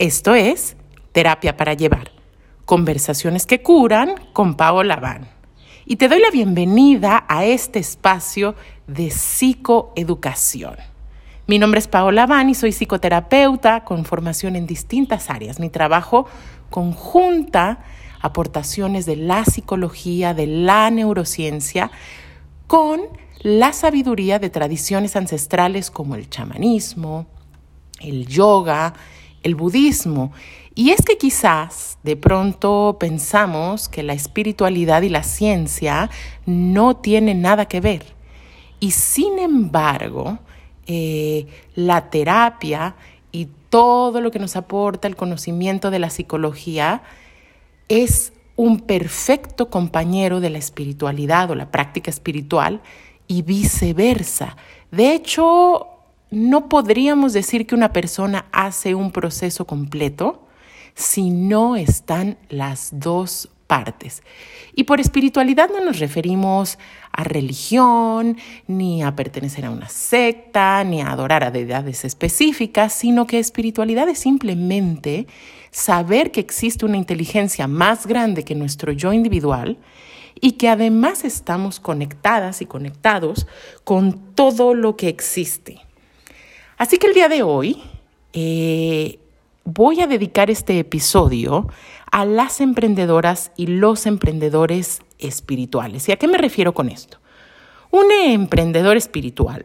Esto es Terapia para Llevar. Conversaciones que curan con Paola Van. Y te doy la bienvenida a este espacio de psicoeducación. Mi nombre es Paola Van y soy psicoterapeuta con formación en distintas áreas. Mi trabajo conjunta aportaciones de la psicología, de la neurociencia, con la sabiduría de tradiciones ancestrales como el chamanismo, el yoga, el budismo. Y es que quizás de pronto pensamos que la espiritualidad y la ciencia no tienen nada que ver. Y sin embargo, eh, la terapia y todo lo que nos aporta el conocimiento de la psicología es un perfecto compañero de la espiritualidad o la práctica espiritual y viceversa. De hecho, no podríamos decir que una persona hace un proceso completo si no están las dos partes. Y por espiritualidad no nos referimos a religión, ni a pertenecer a una secta, ni a adorar a deidades específicas, sino que espiritualidad es simplemente saber que existe una inteligencia más grande que nuestro yo individual y que además estamos conectadas y conectados con todo lo que existe. Así que el día de hoy eh, voy a dedicar este episodio a las emprendedoras y los emprendedores espirituales. ¿Y a qué me refiero con esto? Un emprendedor espiritual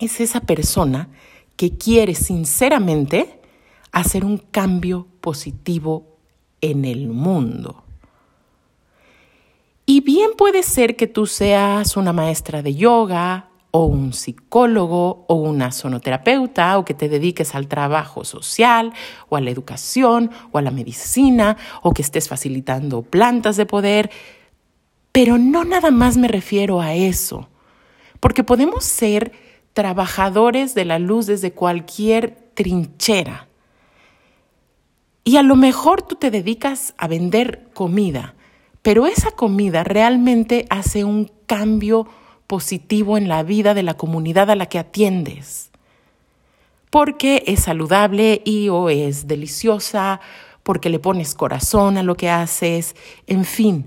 es esa persona que quiere sinceramente hacer un cambio positivo en el mundo. Y bien puede ser que tú seas una maestra de yoga, o un psicólogo o una sonoterapeuta o que te dediques al trabajo social o a la educación o a la medicina o que estés facilitando plantas de poder. Pero no nada más me refiero a eso, porque podemos ser trabajadores de la luz desde cualquier trinchera. Y a lo mejor tú te dedicas a vender comida, pero esa comida realmente hace un cambio positivo en la vida de la comunidad a la que atiendes. Porque es saludable y o es deliciosa, porque le pones corazón a lo que haces, en fin,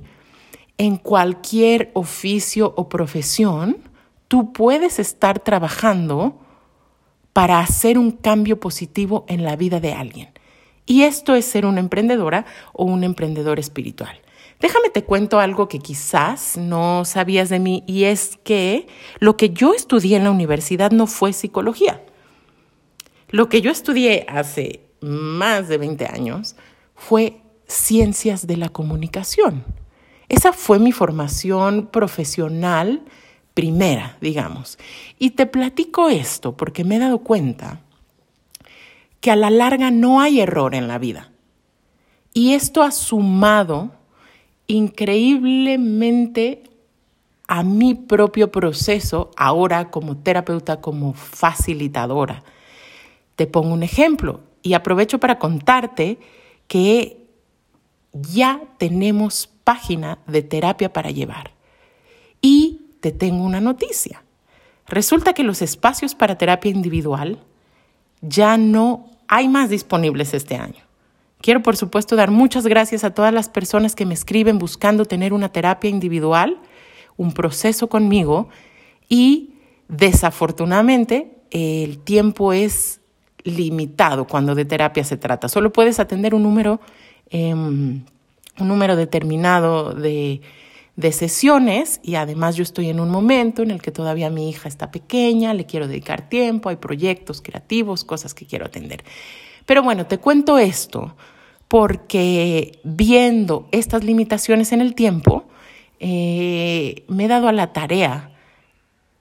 en cualquier oficio o profesión, tú puedes estar trabajando para hacer un cambio positivo en la vida de alguien. Y esto es ser una emprendedora o un emprendedor espiritual. Déjame te cuento algo que quizás no sabías de mí y es que lo que yo estudié en la universidad no fue psicología. Lo que yo estudié hace más de 20 años fue ciencias de la comunicación. Esa fue mi formación profesional primera, digamos. Y te platico esto porque me he dado cuenta que a la larga no hay error en la vida. Y esto ha sumado increíblemente a mi propio proceso ahora como terapeuta, como facilitadora. Te pongo un ejemplo y aprovecho para contarte que ya tenemos página de terapia para llevar. Y te tengo una noticia. Resulta que los espacios para terapia individual ya no hay más disponibles este año. Quiero, por supuesto, dar muchas gracias a todas las personas que me escriben buscando tener una terapia individual, un proceso conmigo y desafortunadamente el tiempo es limitado cuando de terapia se trata. Solo puedes atender un número, em, un número determinado de, de sesiones y además yo estoy en un momento en el que todavía mi hija está pequeña, le quiero dedicar tiempo, hay proyectos creativos, cosas que quiero atender. Pero bueno, te cuento esto porque viendo estas limitaciones en el tiempo, eh, me he dado a la tarea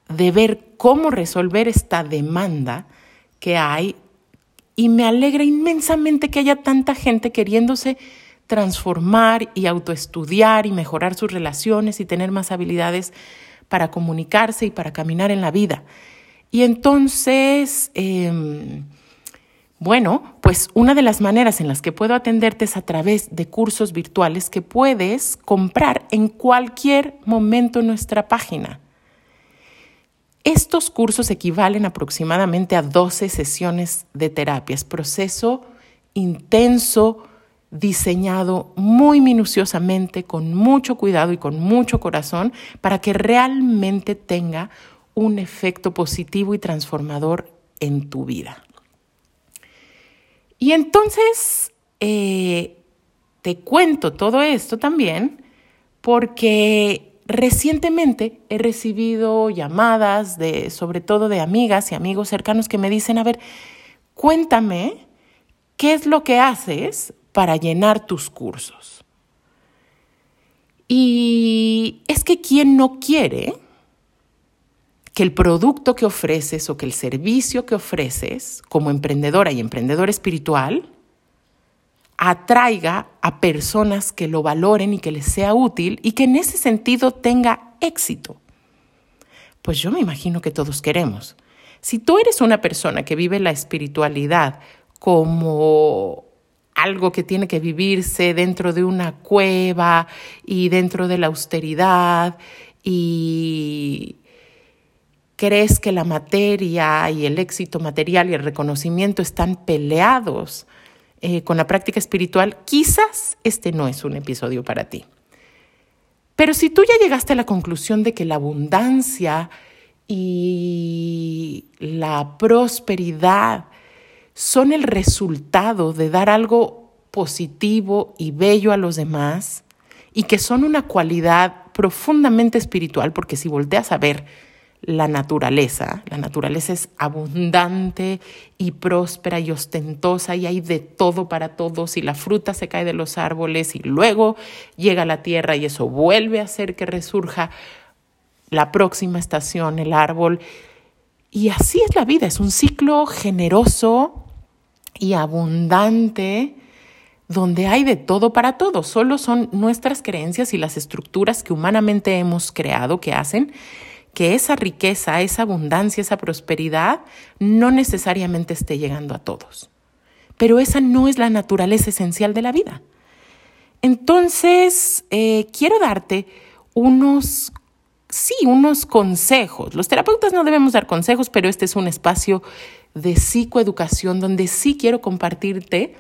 de ver cómo resolver esta demanda que hay y me alegra inmensamente que haya tanta gente queriéndose transformar y autoestudiar y mejorar sus relaciones y tener más habilidades para comunicarse y para caminar en la vida. Y entonces, em, bueno, pues una de las maneras en las que puedo atenderte es a través de cursos virtuales que puedes comprar en cualquier momento en nuestra página. Estos cursos equivalen aproximadamente a 12 sesiones de terapia. Es proceso intenso, diseñado muy minuciosamente, con mucho cuidado y con mucho corazón, para que realmente tenga un efecto positivo y transformador en tu vida. Y entonces eh, te cuento todo esto también porque recientemente he recibido llamadas de, sobre todo de amigas y amigos cercanos que me dicen, a ver, cuéntame qué es lo que haces para llenar tus cursos. Y es que quien no quiere que el producto que ofreces o que el servicio que ofreces como emprendedora y emprendedor espiritual atraiga a personas que lo valoren y que les sea útil y que en ese sentido tenga éxito. Pues yo me imagino que todos queremos. Si tú eres una persona que vive la espiritualidad como algo que tiene que vivirse dentro de una cueva y dentro de la austeridad y crees que la materia y el éxito material y el reconocimiento están peleados eh, con la práctica espiritual, quizás este no es un episodio para ti. Pero si tú ya llegaste a la conclusión de que la abundancia y la prosperidad son el resultado de dar algo positivo y bello a los demás y que son una cualidad profundamente espiritual, porque si volteas a ver la naturaleza, la naturaleza es abundante y próspera y ostentosa y hay de todo para todos y la fruta se cae de los árboles y luego llega a la tierra y eso vuelve a hacer que resurja la próxima estación, el árbol. Y así es la vida, es un ciclo generoso, y abundante donde hay de todo para todo. Solo son nuestras creencias y las estructuras que humanamente hemos creado que hacen que esa riqueza, esa abundancia, esa prosperidad no necesariamente esté llegando a todos. Pero esa no es la naturaleza esencial de la vida. Entonces, eh, quiero darte unos, sí, unos consejos. Los terapeutas no debemos dar consejos, pero este es un espacio de psicoeducación donde sí quiero compartirte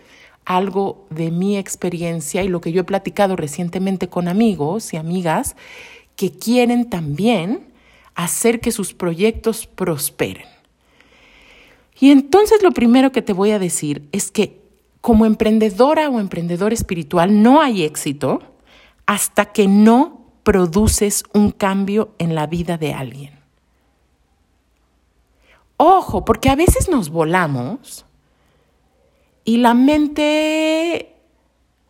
algo de mi experiencia y lo que yo he platicado recientemente con amigos y amigas que quieren también hacer que sus proyectos prosperen. Y entonces lo primero que te voy a decir es que como emprendedora o emprendedor espiritual no hay éxito hasta que no produces un cambio en la vida de alguien. Ojo, porque a veces nos volamos y la mente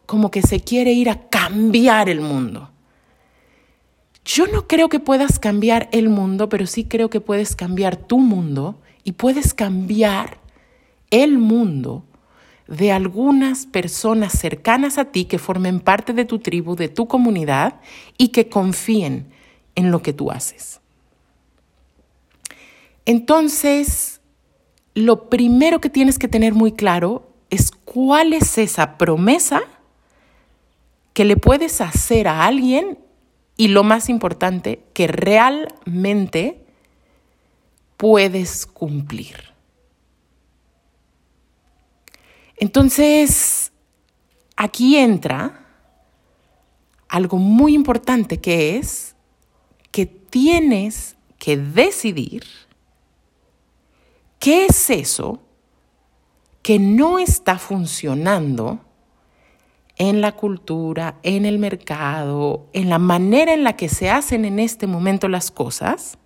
como que se quiere ir a cambiar el mundo. Yo no creo que puedas cambiar el mundo, pero sí creo que puedes cambiar tu mundo y puedes cambiar el mundo de algunas personas cercanas a ti que formen parte de tu tribu, de tu comunidad y que confíen en lo que tú haces. Entonces, lo primero que tienes que tener muy claro es cuál es esa promesa que le puedes hacer a alguien y lo más importante, que realmente puedes cumplir. Entonces, aquí entra algo muy importante que es que tienes que decidir ¿Qué es eso que no está funcionando en la cultura, en el mercado, en la manera en la que se hacen en este momento las cosas?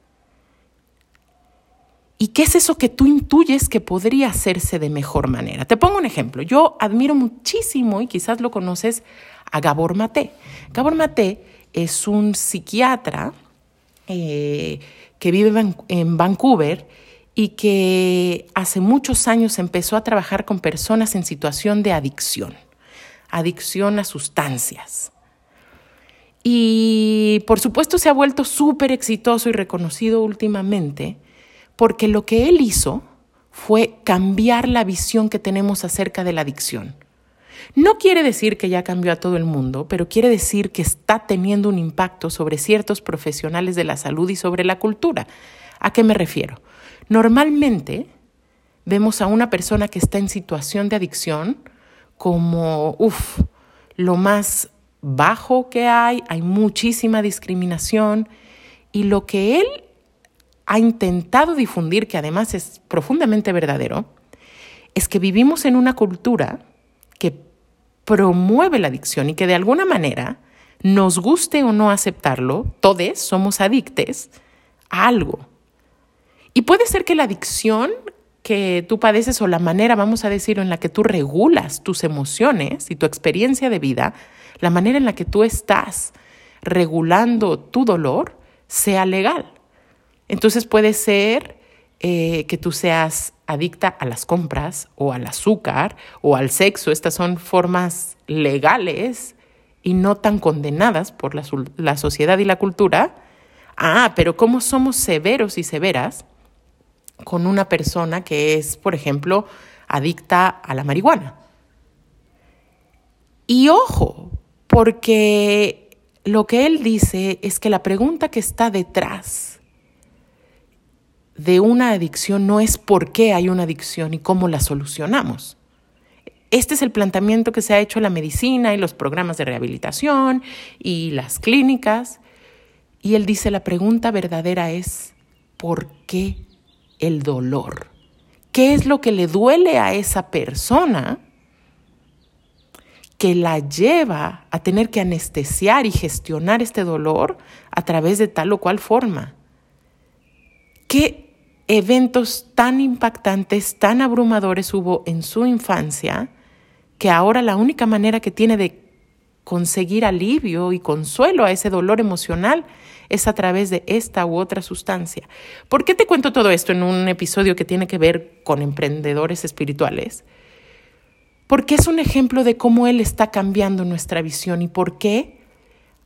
¿Y qué es eso que tú intuyes que podría hacerse de mejor manera? Te pongo un ejemplo. Yo admiro muchísimo, y quizás lo conoces, a Gabor Maté. Gabor Maté es un psiquiatra eh, que vive en Vancouver y que hace muchos años empezó a trabajar con personas en situación de adicción, adicción a sustancias. Y por supuesto se ha vuelto súper exitoso y reconocido últimamente porque lo que él hizo fue cambiar la visión que tenemos acerca de la adicción. No quiere decir que ya cambió a todo el mundo, pero quiere decir que está teniendo un impacto sobre ciertos profesionales de la salud y sobre la cultura. ¿A qué me refiero? Normalmente vemos a una persona que está en situación de adicción como, uff, lo más bajo que hay, hay muchísima discriminación y lo que él ha intentado difundir, que además es profundamente verdadero, es que vivimos en una cultura que promueve la adicción y que de alguna manera, nos guste o no aceptarlo, todos somos adictes a algo. Y puede ser que la adicción que tú padeces o la manera, vamos a decir, en la que tú regulas tus emociones y tu experiencia de vida, la manera en la que tú estás regulando tu dolor, sea legal. Entonces puede ser eh, que tú seas adicta a las compras o al azúcar o al sexo. Estas son formas legales y no tan condenadas por la, la sociedad y la cultura. Ah, pero ¿cómo somos severos y severas con una persona que es, por ejemplo, adicta a la marihuana? Y ojo, porque lo que él dice es que la pregunta que está detrás de una adicción no es por qué hay una adicción y cómo la solucionamos. Este es el planteamiento que se ha hecho la medicina y los programas de rehabilitación y las clínicas. Y él dice, la pregunta verdadera es, ¿por qué el dolor? ¿Qué es lo que le duele a esa persona que la lleva a tener que anestesiar y gestionar este dolor a través de tal o cual forma? ¿Qué eventos tan impactantes, tan abrumadores hubo en su infancia, que ahora la única manera que tiene de conseguir alivio y consuelo a ese dolor emocional es a través de esta u otra sustancia. ¿Por qué te cuento todo esto en un episodio que tiene que ver con emprendedores espirituales? Porque es un ejemplo de cómo Él está cambiando nuestra visión y por qué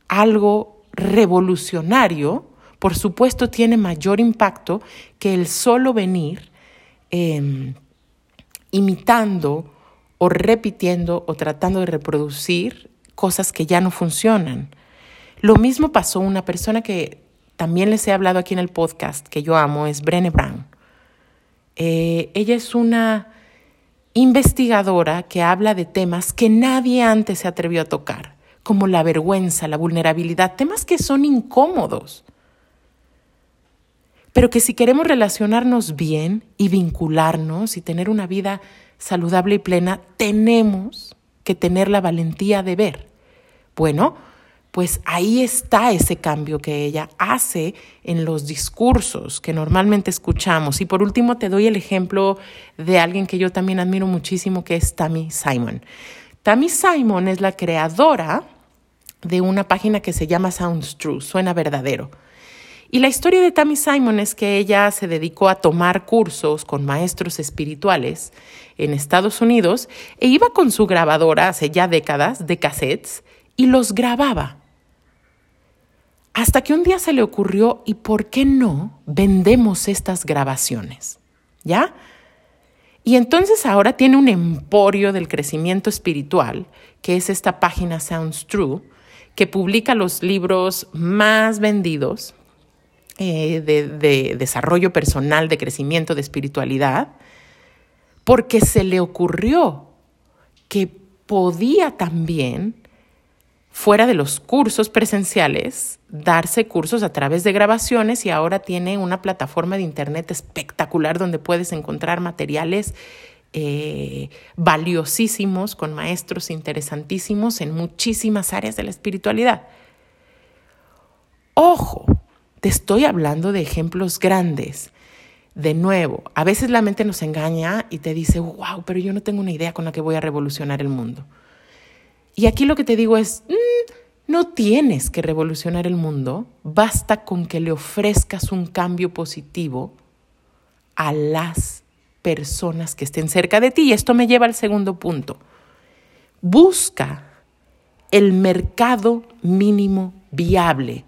algo revolucionario por supuesto tiene mayor impacto que el solo venir em, imitando o repitiendo o tratando de reproducir cosas que ya no funcionan. Lo mismo pasó una persona que también les he hablado aquí en el podcast, que yo amo, es Brené Brown. Eh, ella es una investigadora que habla de temas que nadie antes se atrevió a tocar, como la vergüenza, la vulnerabilidad, temas que son incómodos pero que si queremos relacionarnos bien y vincularnos y tener una vida saludable y plena, tenemos que tener la valentía de ver. Bueno, pues ahí está ese cambio que ella hace en los discursos que normalmente escuchamos. Y por último te doy el ejemplo de alguien que yo también admiro muchísimo, que es Tammy Simon. Tammy Simon es la creadora de una página que se llama Sounds True, suena verdadero. Y la historia de Tammy Simon es que ella se dedicó a tomar cursos con maestros espirituales en Estados Unidos e iba con su grabadora hace ya décadas de cassettes y los grababa. Hasta que un día se le ocurrió, ¿y por qué no vendemos estas grabaciones? ¿Ya? Y entonces ahora tiene un emporio del crecimiento espiritual, que es esta página Sounds True, que publica los libros más vendidos eh, de, desarrollo personal, de crecimiento, de espiritualidad, porque se le ocurrió que podía también, fuera de los cursos presenciales, darse cursos a través de grabaciones y ahora tiene una plataforma de internet espectacular donde puedes encontrar materiales eh, valiosísimos con maestros interesantísimos en muchísimas áreas de la espiritualidad. Ojo, te estoy hablando de ejemplos grandes. De nuevo, a veces la mente nos engaña y te dice, wow, pero yo no tengo una idea con la que voy a revolucionar el mundo. Y aquí lo que te digo es, mm, no tienes que revolucionar el mundo, basta con que le ofrezcas un cambio positivo a las personas que estén cerca de ti. Y esto me lleva al segundo punto. Busca el mercado mínimo viable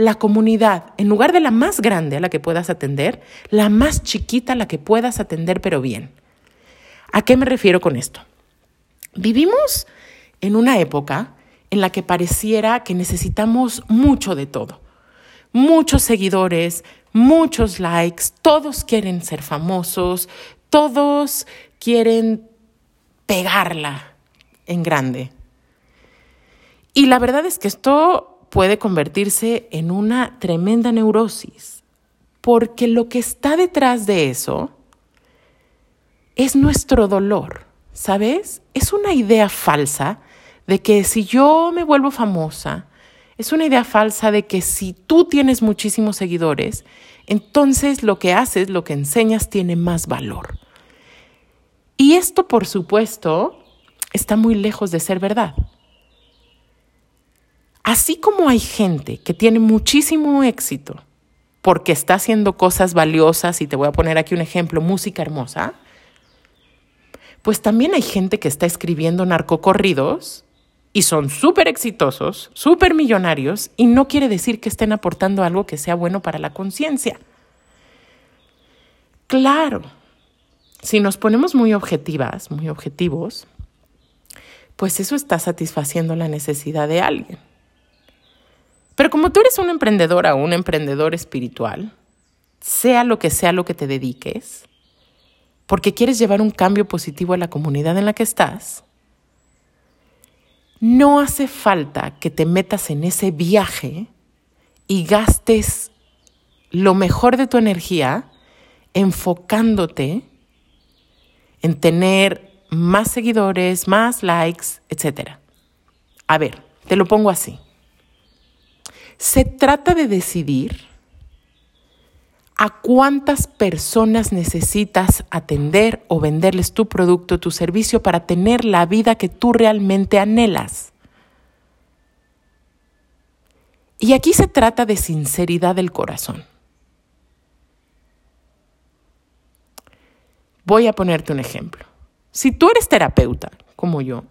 la comunidad, en lugar de la más grande a la que puedas atender, la más chiquita a la que puedas atender, pero bien. ¿A qué me refiero con esto? Vivimos en una época en la que pareciera que necesitamos mucho de todo. Muchos seguidores, muchos likes, todos quieren ser famosos, todos quieren pegarla en grande. Y la verdad es que esto puede convertirse en una tremenda neurosis, porque lo que está detrás de eso es nuestro dolor, ¿sabes? Es una idea falsa de que si yo me vuelvo famosa, es una idea falsa de que si tú tienes muchísimos seguidores, entonces lo que haces, lo que enseñas tiene más valor. Y esto, por supuesto, está muy lejos de ser verdad. Así como hay gente que tiene muchísimo éxito porque está haciendo cosas valiosas, y te voy a poner aquí un ejemplo, música hermosa, pues también hay gente que está escribiendo narcocorridos y son súper exitosos, súper millonarios, y no quiere decir que estén aportando algo que sea bueno para la conciencia. Claro, si nos ponemos muy objetivas, muy objetivos, pues eso está satisfaciendo la necesidad de alguien. Pero como tú eres una emprendedora o un emprendedor espiritual, sea lo que sea lo que te dediques, porque quieres llevar un cambio positivo a la comunidad en la que estás, no hace falta que te metas en ese viaje y gastes lo mejor de tu energía enfocándote en tener más seguidores, más likes, etc. A ver, te lo pongo así. Se trata de decidir a cuántas personas necesitas atender o venderles tu producto, tu servicio para tener la vida que tú realmente anhelas. Y aquí se trata de sinceridad del corazón. Voy a ponerte un ejemplo. Si tú eres terapeuta, como yo,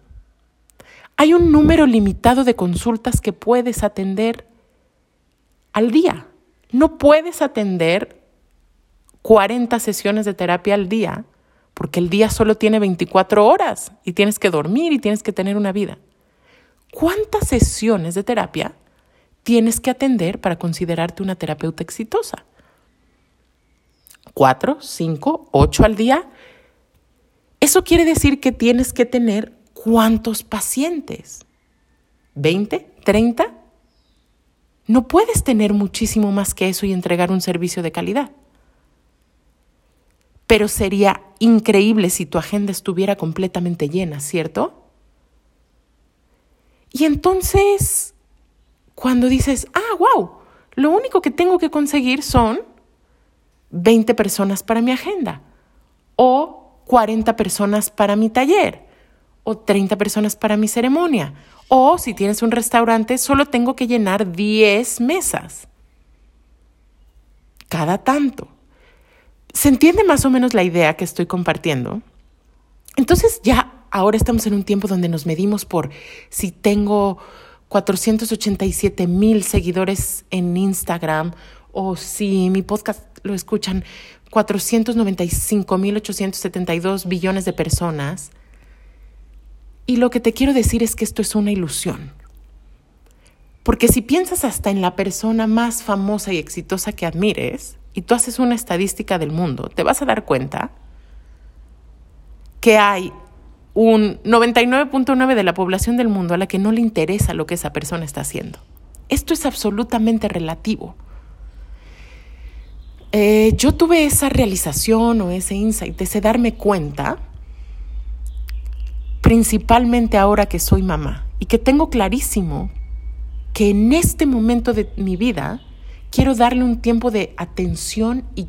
hay un número limitado de consultas que puedes atender al día. No puedes atender 40 sesiones de terapia al día, porque el día solo tiene 24 horas y tienes que dormir y tienes que tener una vida. ¿Cuántas sesiones de terapia tienes que atender para considerarte una terapeuta exitosa? ¿Cuatro, cinco, ocho al día? Eso quiere decir que tienes que tener cuántos pacientes. ¿20? ¿30? No puedes tener muchísimo más que eso y entregar un servicio de calidad pero sería increíble si tu agenda estuviera completamente llena, ¿cierto? Y entonces, cuando dices, ah, wow, lo único que tengo que conseguir son 20 personas para mi agenda, o 40 personas para mi taller, o 30 personas para mi ceremonia, o si tienes un restaurante, solo tengo que llenar 10 mesas. Cada tanto. ¿Se entiende más o menos la idea que estoy compartiendo? Entonces ya ahora estamos en un tiempo donde nos medimos por si tengo 487 mil seguidores en Instagram o si mi podcast lo escuchan 495 mil 872 billones de personas. Y lo que te quiero decir es que esto es una ilusión. Porque si piensas hasta en la persona más famosa y exitosa que admires, y tú haces una estadística del mundo, te vas a dar cuenta que hay un 99.9 de la población del mundo a la que no le interesa lo que esa persona está haciendo. Esto es absolutamente relativo. Eh, yo tuve esa realización o ese insight, ese darme cuenta, principalmente ahora que soy mamá y que tengo clarísimo que en este momento de mi vida quiero darle un tiempo de atención y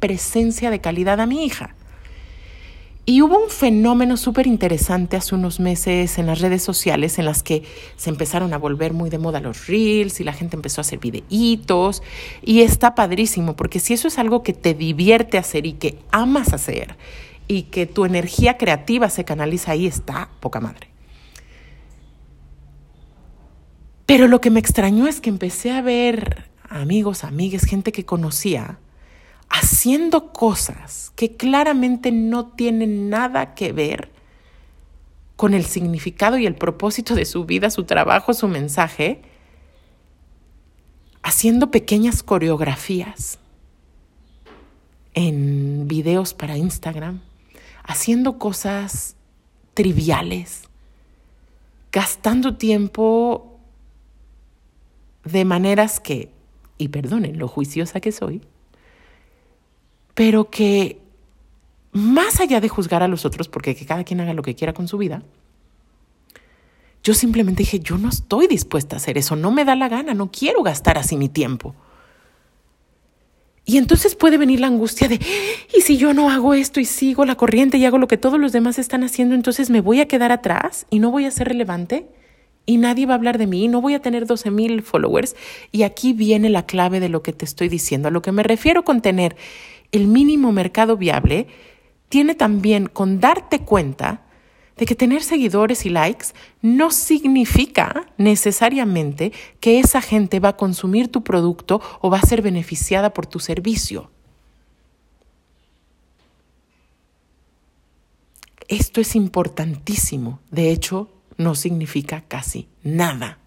presencia de calidad a mi hija. Y hubo un fenómeno súper interesante hace unos meses en las redes sociales en las que se empezaron a volver muy de moda los reels y la gente empezó a hacer videitos y está padrísimo porque si eso es algo que te divierte hacer y que amas hacer y que tu energía creativa se canaliza ahí, está poca madre. Pero lo que me extrañó es que empecé a ver amigos, amigas, gente que conocía, haciendo cosas que claramente no tienen nada que ver con el significado y el propósito de su vida, su trabajo, su mensaje, haciendo pequeñas coreografías en videos para Instagram, haciendo cosas triviales, gastando tiempo de maneras que, y perdonen lo juiciosa que soy, pero que más allá de juzgar a los otros, porque que cada quien haga lo que quiera con su vida, yo simplemente dije, yo no estoy dispuesta a hacer eso, no me da la gana, no quiero gastar así mi tiempo. Y entonces puede venir la angustia de, ¿y si yo no hago esto y sigo la corriente y hago lo que todos los demás están haciendo, entonces me voy a quedar atrás y no voy a ser relevante? Y nadie va a hablar de mí, no voy a tener 12 mil followers. Y aquí viene la clave de lo que te estoy diciendo. A lo que me refiero con tener el mínimo mercado viable, tiene también con darte cuenta de que tener seguidores y likes no significa necesariamente que esa gente va a consumir tu producto o va a ser beneficiada por tu servicio. Esto es importantísimo. De hecho, no significa casi nada.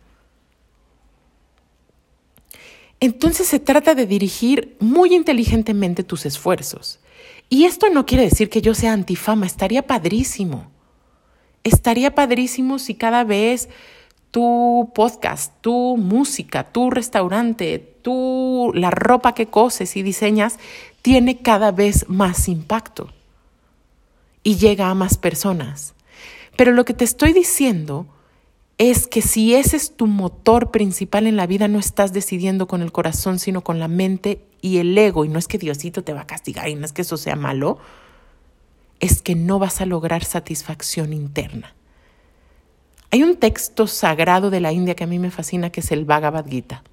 Entonces se trata de dirigir muy inteligentemente tus esfuerzos. Y esto no quiere decir que yo sea antifama, estaría padrísimo estaría padrísimo si cada vez tu podcast, tu música, tu restaurante, tu, la ropa que coses y diseñas tiene cada vez más impacto y llega a más personas. Pero lo que te estoy diciendo es que si ese es tu motor principal en la vida, no estás decidiendo con el corazón, sino con la mente y el ego. Y no es que Diosito te va a castigar y no es que eso sea malo, es que no vas a lograr satisfacción interna. Hay un texto sagrado de la India que a mí me fascina, que es el Bhagavad Gita.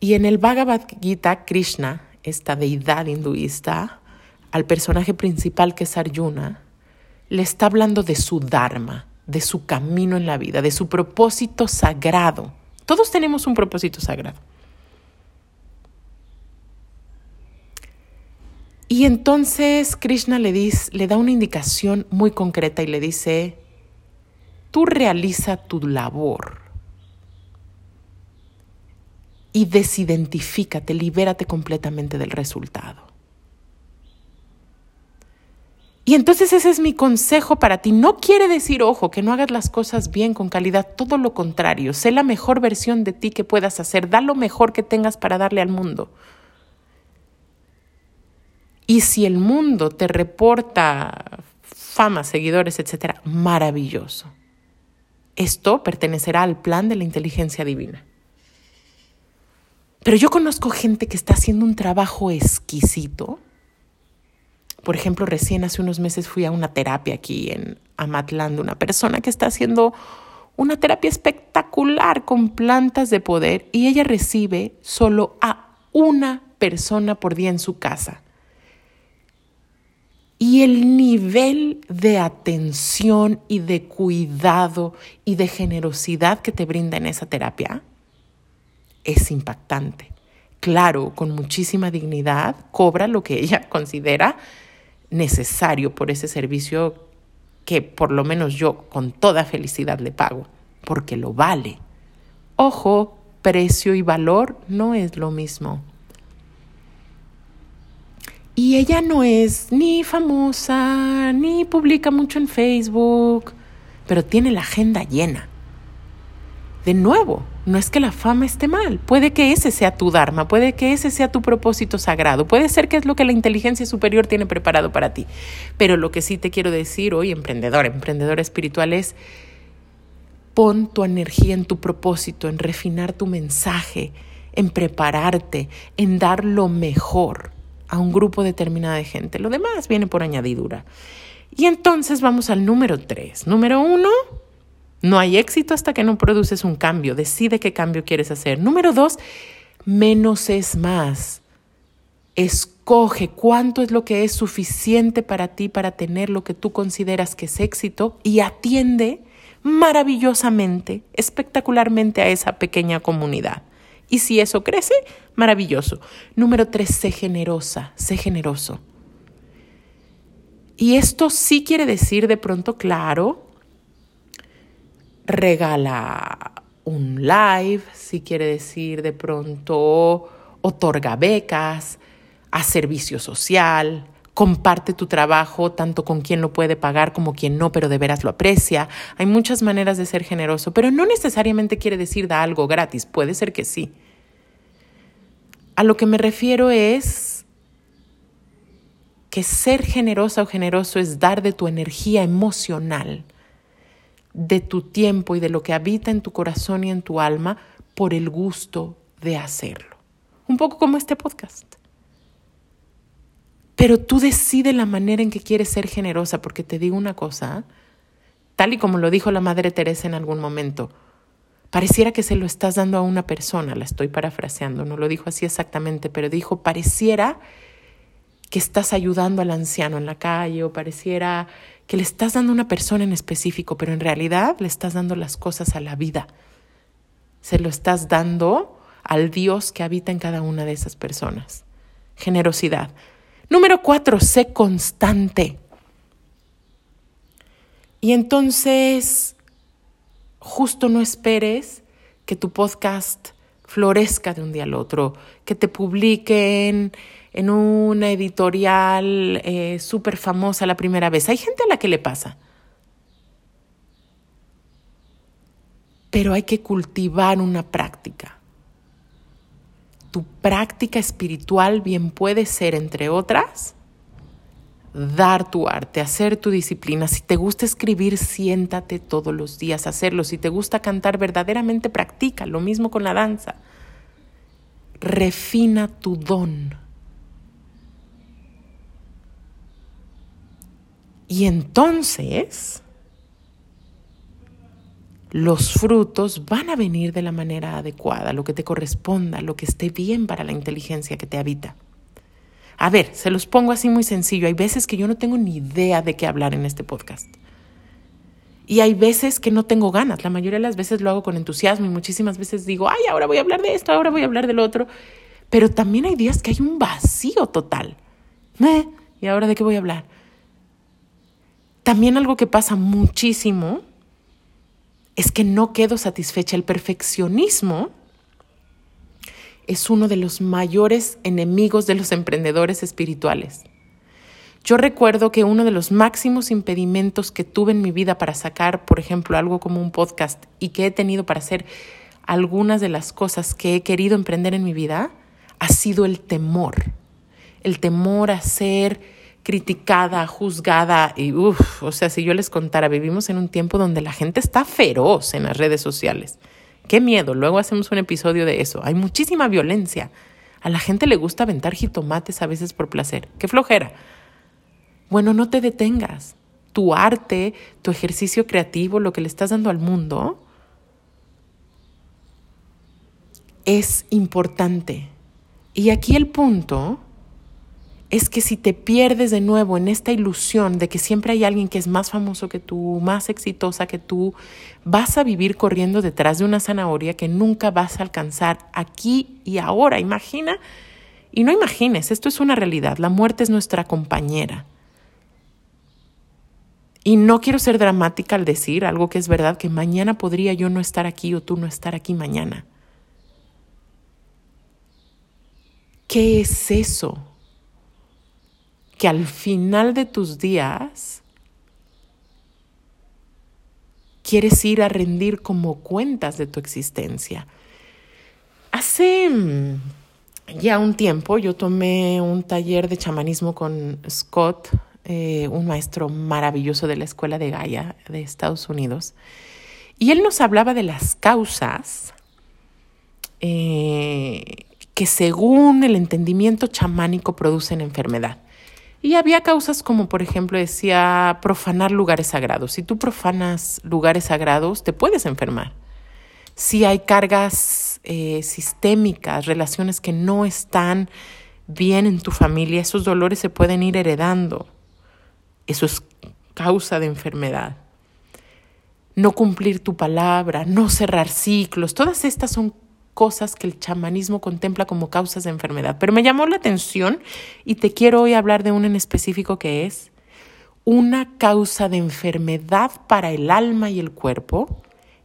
Y en el Bhagavad Gita, Krishna, esta deidad hinduista, al personaje principal que es Arjuna, le está hablando de su Dharma, de su camino en la vida, de su propósito sagrado. Todos tenemos un propósito sagrado. Y entonces Krishna le, da una indicación muy concreta y le dice, tú realiza tu labor y desidentifícate, libérate completamente del resultado. Y entonces ese es mi consejo para ti. No quiere decir, ojo, que no hagas las cosas bien, con calidad, todo lo contrario. Sé la mejor versión de ti que puedas hacer, da lo mejor que tengas para darle al mundo. Y si el mundo te reporta fama, seguidores, etcétera, maravilloso. Esto pertenecerá al plan de la inteligencia divina. Pero yo conozco gente que está haciendo un trabajo exquisito. Por ejemplo, recién hace unos meses fui a una terapia aquí en Amatlán de una persona que está haciendo una terapia espectacular con plantas de poder y ella recibe solo a una persona por día en su casa. Y el nivel de atención y de cuidado y de generosidad que te brinda en esa terapia es impactante. Claro, con muchísima dignidad, cobra lo que ella considera necesario por ese servicio que por lo menos yo con toda felicidad le pago, porque lo vale. Ojo, precio y valor no es lo mismo. Y ella no es ni famosa, ni publica mucho en Facebook, pero tiene la agenda llena. De nuevo, no es que la fama esté mal, puede que ese sea tu Dharma, puede que ese sea tu propósito sagrado, puede ser que es lo que la inteligencia superior tiene preparado para ti. Pero lo que sí te quiero decir hoy, emprendedor, emprendedor espiritual, es pon tu energía en tu propósito, en refinar tu mensaje, en prepararte, en dar lo mejor a un grupo determinado de gente. Lo demás viene por añadidura. Y entonces vamos al número tres. Número uno, no hay éxito hasta que no produces un cambio. Decide qué cambio quieres hacer. Número dos, menos es más. Escoge cuánto es lo que es suficiente para ti para tener lo que tú consideras que es éxito y atiende maravillosamente, espectacularmente a esa pequeña comunidad. Y si eso crece, maravilloso. Número tres, sé generosa, sé generoso. Y esto sí quiere decir de pronto, claro, regala un live, sí quiere decir de pronto otorga becas, a servicio social, comparte tu trabajo tanto con quien lo puede pagar como quien no, pero de veras lo aprecia. Hay muchas maneras de ser generoso, pero no necesariamente quiere decir da algo gratis, puede ser que sí. A lo que me refiero es que ser generosa o generoso es dar de tu energía emocional, de tu tiempo y de lo que habita en tu corazón y en tu alma por el gusto de hacerlo. Un poco como este podcast. Pero tú decides la manera en que quieres ser generosa, porque te digo una cosa, tal y como lo dijo la Madre Teresa en algún momento, pareciera que se lo estás dando a una persona, la estoy parafraseando, no lo dijo así exactamente, pero dijo, pareciera que estás ayudando al anciano en la calle o pareciera que le estás dando a una persona en específico, pero en realidad le estás dando las cosas a la vida. Se lo estás dando al Dios que habita en cada una de esas personas. Generosidad. Número cuatro, sé constante. Y entonces, justo no esperes que tu podcast florezca de un día al otro, que te publiquen en una editorial eh, súper famosa la primera vez. Hay gente a la que le pasa. Pero hay que cultivar una práctica tu práctica espiritual bien puede ser, entre otras, dar tu arte, hacer tu disciplina. Si te gusta escribir, siéntate todos los días a hacerlo. Si te gusta cantar, verdaderamente practica. Lo mismo con la danza. Refina tu don. Y entonces los frutos van a venir de la manera adecuada, lo que te corresponda, lo que esté bien para la inteligencia que te habita. A ver, se los pongo así muy sencillo. Hay veces que yo no tengo ni idea de qué hablar en este podcast. Y hay veces que no tengo ganas. La mayoría de las veces lo hago con entusiasmo y muchísimas veces digo, ay, ahora voy a hablar de esto, ahora voy a hablar del otro. Pero también hay días que hay un vacío total. ¿Y ahora de qué voy a hablar? También algo que pasa muchísimo es que no quedo satisfecha. El perfeccionismo es uno de los mayores enemigos de los emprendedores espirituales. Yo recuerdo que uno de los máximos impedimentos que tuve en mi vida para sacar, por ejemplo, algo como un podcast y que he tenido para hacer algunas de las cosas que he querido emprender en mi vida, ha sido el temor. El temor a ser criticada, juzgada y uff, o sea, si yo les contara, vivimos en un tiempo donde la gente está feroz en las redes sociales. Qué miedo, luego hacemos un episodio de eso. Hay muchísima violencia. A la gente le gusta aventar jitomates a veces por placer. Qué flojera. Bueno, no te detengas. Tu arte, tu ejercicio creativo, lo que le estás dando al mundo, es importante. Y aquí el punto es que si te pierdes de nuevo en esta ilusión de que siempre hay alguien que es más famoso que tú, más exitosa que tú, vas a vivir corriendo detrás de una zanahoria que nunca vas a alcanzar aquí y ahora. Imagina, y no imagines, esto es una realidad, la muerte es nuestra compañera. Y no quiero ser dramática al decir algo que es verdad, que mañana podría yo no estar aquí o tú no estar aquí mañana. ¿Qué es eso? Que al final de tus días quieres ir a rendir como cuentas de tu existencia. Hace mm, ya un tiempo yo tomé un taller de chamanismo con Scott, eh, un maestro maravilloso de la Escuela de Gaia de Estados Unidos, y él nos hablaba de las causas eh, que según el entendimiento chamánico producen enfermedad. Y había causas como, por ejemplo, decía profanar lugares sagrados. Si tú profanas lugares sagrados, te puedes enfermar. Si hay cargas eh, sistémicas, relaciones que no están bien en tu familia, esos dolores se pueden ir heredando. Eso es causa de enfermedad. No cumplir tu palabra, no cerrar ciclos, todas estas son cosas que el chamanismo contempla como causas de enfermedad. Pero me llamó la atención y te quiero hoy hablar de una en específico que es una causa de enfermedad para el alma y el cuerpo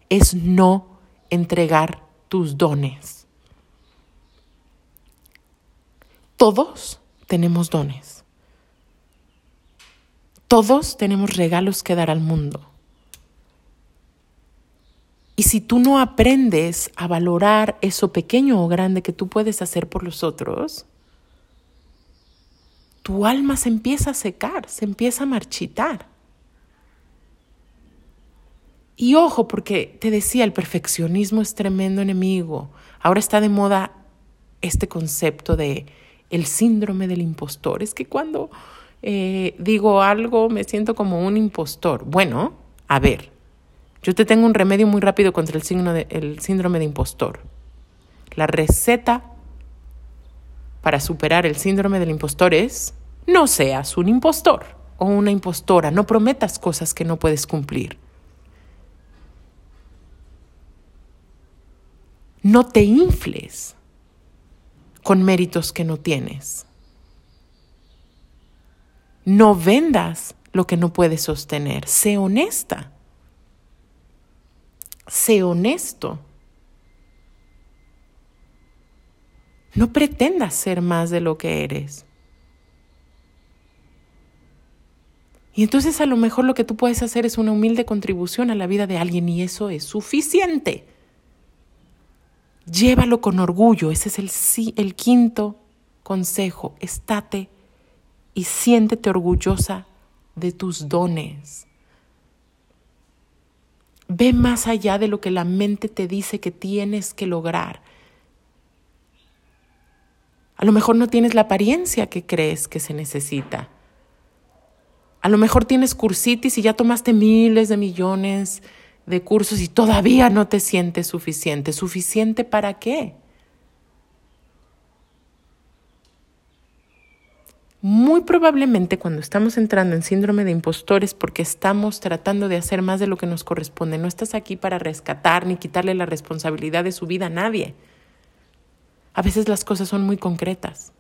es no entregar tus dones. Todos tenemos dones. Todos tenemos regalos que dar al mundo. Y si tú no aprendes a valorar eso pequeño o grande que tú puedes hacer por los otros, tu alma se empieza a secar, se empieza a marchitar. Y ojo, porque te decía, el perfeccionismo es tremendo enemigo. Ahora está de moda este concepto de el síndrome del impostor. Es que cuando eh, digo algo me siento como un impostor. Bueno, a ver, yo te tengo un remedio muy rápido contra el, síndrome de impostor. La receta para superar el síndrome del impostor es no seas un impostor o una impostora, no prometas cosas que no puedes cumplir. No te infles con méritos que no tienes. No vendas lo que no puedes sostener. Sé honesta. Sé honesto. No pretendas ser más de lo que eres. Y entonces a lo mejor lo que tú puedes hacer es una humilde contribución a la vida de alguien y eso es suficiente. Llévalo con orgullo, ese es el, el quinto consejo. Estate y siéntete orgullosa de tus dones. Ve más allá de lo que la mente te dice que tienes que lograr. A lo mejor no tienes la apariencia que crees que se necesita. A lo mejor tienes cursitis y ya tomaste miles de millones de cursos y todavía no te sientes suficiente. ¿Suficiente para qué? Muy probablemente cuando estamos entrando en síndrome de impostores porque estamos tratando de hacer más de lo que nos corresponde. No estás aquí para rescatar ni quitarle la responsabilidad de su vida a nadie. A veces las cosas son muy concretas.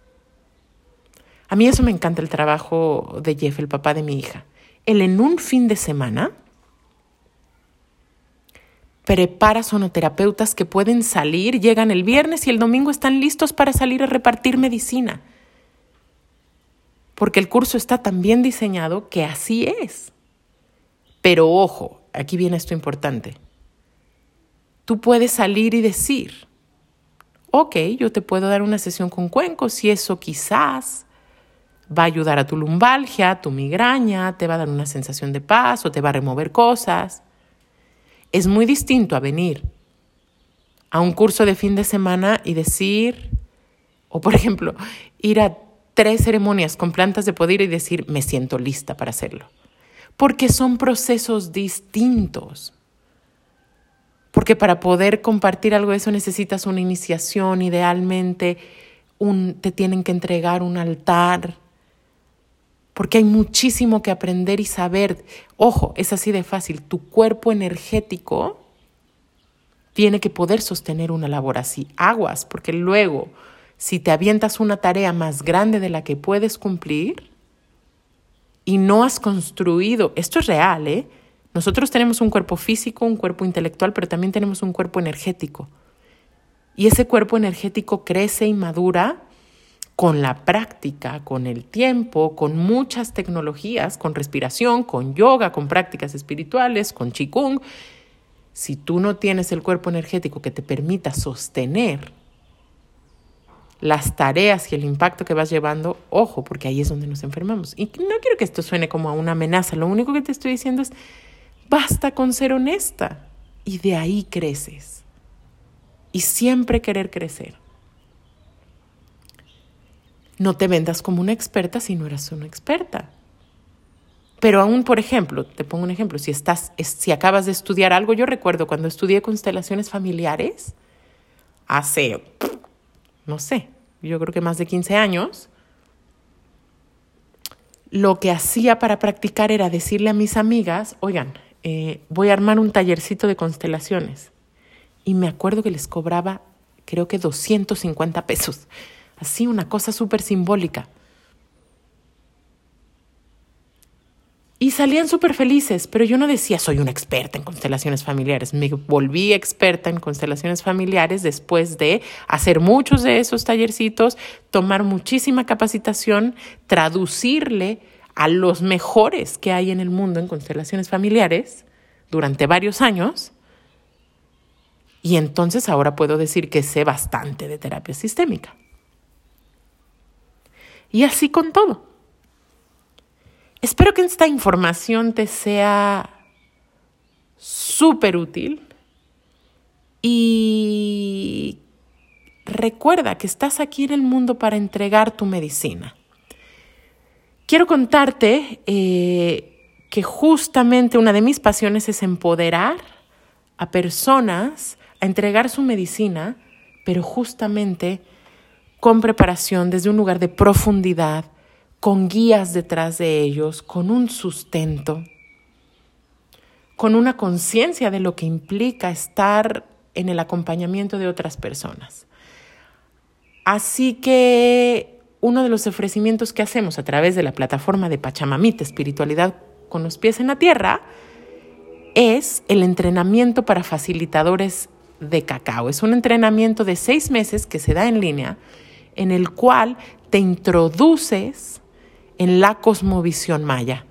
A mí eso me encanta el trabajo de Jeff, el papá de mi hija. Él en un fin de semana prepara sonoterapeutas que pueden salir, llegan el viernes y el domingo están listos para salir a repartir medicina. Porque el curso está tan bien diseñado que así es. Pero ojo, aquí viene esto importante. Tú puedes salir y decir, ok, yo te puedo dar una sesión con cuencos y eso quizás va a ayudar a tu lumbalgia, tu migraña, te va a dar una sensación de paz o te va a remover cosas. Es muy distinto a venir a un curso de fin de semana y decir, o por ejemplo, ir a tres ceremonias con plantas de poder y decir, me siento lista para hacerlo. Porque son procesos distintos. Porque para poder compartir algo de eso necesitas una iniciación, idealmente un, te tienen que entregar un altar, porque hay muchísimo que aprender y saber. Ojo, es así de fácil. Tu cuerpo energético tiene que poder sostener una labor así. Aguas, porque luego, si te avientas una tarea más grande de la que puedes cumplir y no has construido, esto es real, ¿eh? Nosotros tenemos un cuerpo físico, un cuerpo intelectual, pero también tenemos un cuerpo energético. Y ese cuerpo energético crece y madura con la práctica, con el tiempo, con muchas tecnologías, con respiración, con yoga, con prácticas espirituales, con qigong, si tú no tienes el cuerpo energético que te permita sostener las tareas y el impacto que vas llevando, ojo, porque ahí es donde nos enfermamos. Y no quiero que esto suene como a una amenaza, lo único que te estoy diciendo es, basta con ser honesta y de ahí creces. Y siempre querer crecer. No te vendas como una experta si no eres una experta. Pero aún, por ejemplo, te pongo un ejemplo, si estás, si acabas de estudiar algo, yo recuerdo cuando estudié constelaciones familiares, hace, no sé, yo creo que más de 15 años, lo que hacía para practicar era decirle a mis amigas, oigan, eh, voy a armar un tallercito de constelaciones. Y me acuerdo que les cobraba, creo que 250 pesos. Así, una cosa súper simbólica. Y salían súper felices, pero yo no decía soy una experta en constelaciones familiares. Me volví experta en constelaciones familiares después de hacer muchos de esos tallercitos, tomar muchísima capacitación, traducirle a los mejores que hay en el mundo en constelaciones familiares durante varios años. Y entonces ahora puedo decir que sé bastante de terapia sistémica. Y así con todo. Espero que esta información te sea súper útil y recuerda que estás aquí en el mundo para entregar tu medicina. Quiero contarte eh, que justamente una de mis pasiones es empoderar a personas a entregar su medicina, pero justamente con preparación desde un lugar de profundidad, con guías detrás de ellos, con un sustento, con una conciencia de lo que implica estar en el acompañamiento de otras personas. Así que uno de los ofrecimientos que hacemos a través de la plataforma de Pachamamita, Espiritualidad con los pies en la tierra, es el entrenamiento para facilitadores de cacao. Es un entrenamiento de seis meses que se da en línea, en el cual te introduces en la cosmovisión maya.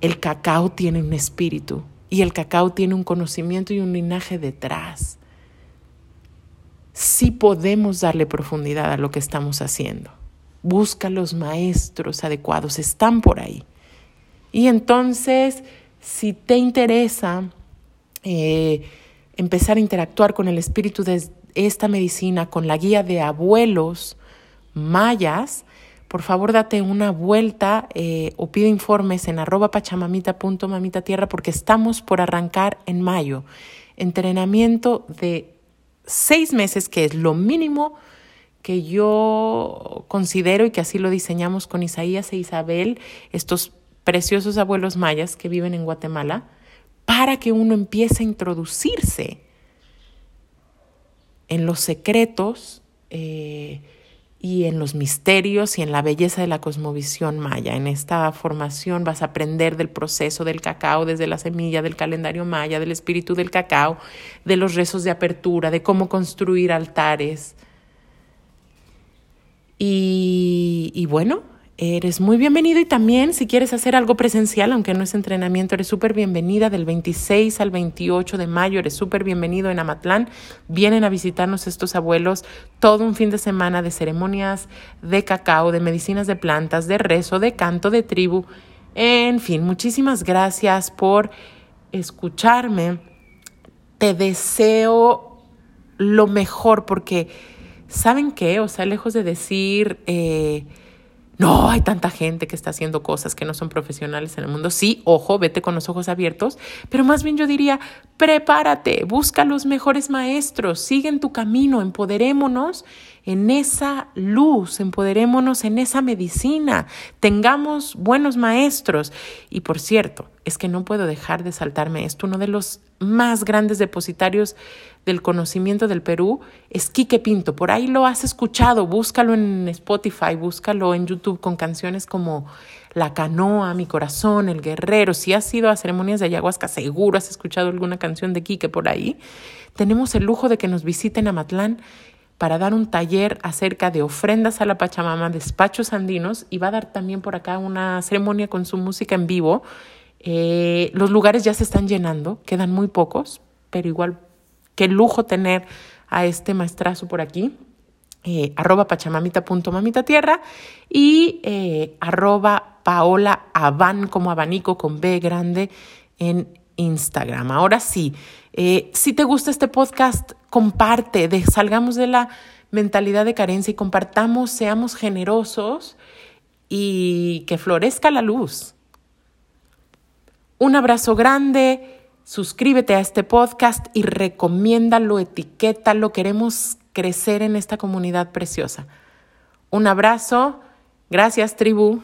El cacao tiene un espíritu y el cacao tiene un conocimiento y un linaje detrás. Sí podemos darle profundidad a lo que estamos haciendo. Busca los maestros adecuados, están por ahí. Y entonces, si te interesa eh, empezar a interactuar con el espíritu de esta medicina, con la guía de abuelos mayas, por favor date una vuelta eh, o pide informes en arroba pachamamita.mamitatierra porque estamos por arrancar en mayo. Entrenamiento de seis meses, que es lo mínimo que yo considero y que así lo diseñamos con Isaías e Isabel, estos preciosos abuelos mayas que viven en Guatemala, para que uno empiece a introducirse en los secretos. Eh, y en los misterios y en la belleza de la cosmovisión maya. En esta formación vas a aprender del proceso del cacao desde la semilla, del calendario maya, del espíritu del cacao, de los rezos de apertura, de cómo construir altares. Y, y bueno, Eres muy bienvenido y también si quieres hacer algo presencial, aunque no es entrenamiento, eres súper bienvenida del 26 al 28 de mayo, eres súper bienvenido en Amatlán. Vienen a visitarnos estos abuelos todo un fin de semana de ceremonias de cacao, de medicinas de plantas, de rezo, de canto, de tribu. En fin, muchísimas gracias por escucharme. Te deseo lo mejor porque, ¿saben qué? O sea, lejos de decir... Eh, no, hay tanta gente que está haciendo cosas que no son profesionales en el mundo. Sí, ojo, vete con los ojos abiertos, pero más bien yo diría, prepárate, busca los mejores maestros, sigue en tu camino, empoderémonos en esa luz, empoderémonos en esa medicina, tengamos buenos maestros. Y por cierto, es que no puedo dejar de saltarme esto, uno de los más grandes depositarios del conocimiento del Perú es Quique Pinto. Por ahí lo has escuchado, búscalo en Spotify, búscalo en YouTube con canciones como La Canoa, Mi Corazón, El Guerrero. Si has ido a ceremonias de ayahuasca, seguro has escuchado alguna canción de Quique por ahí. Tenemos el lujo de que nos visiten a Matlán para dar un taller acerca de ofrendas a la Pachamama, despachos andinos, y va a dar también por acá una ceremonia con su música en vivo. Eh, los lugares ya se están llenando, quedan muy pocos, pero igual qué lujo tener a este maestrazo por aquí. Eh, arroba pachamamita.mamitatierra y eh, arroba paola como abanico con B grande en Instagram. Ahora sí, eh, si te gusta este podcast, comparte, salgamos de la mentalidad de carencia y compartamos, seamos generosos y que florezca la luz. Un abrazo grande, suscríbete a este podcast y recomiéndalo, etiquétalo, queremos crecer en esta comunidad preciosa. Un abrazo, gracias tribu.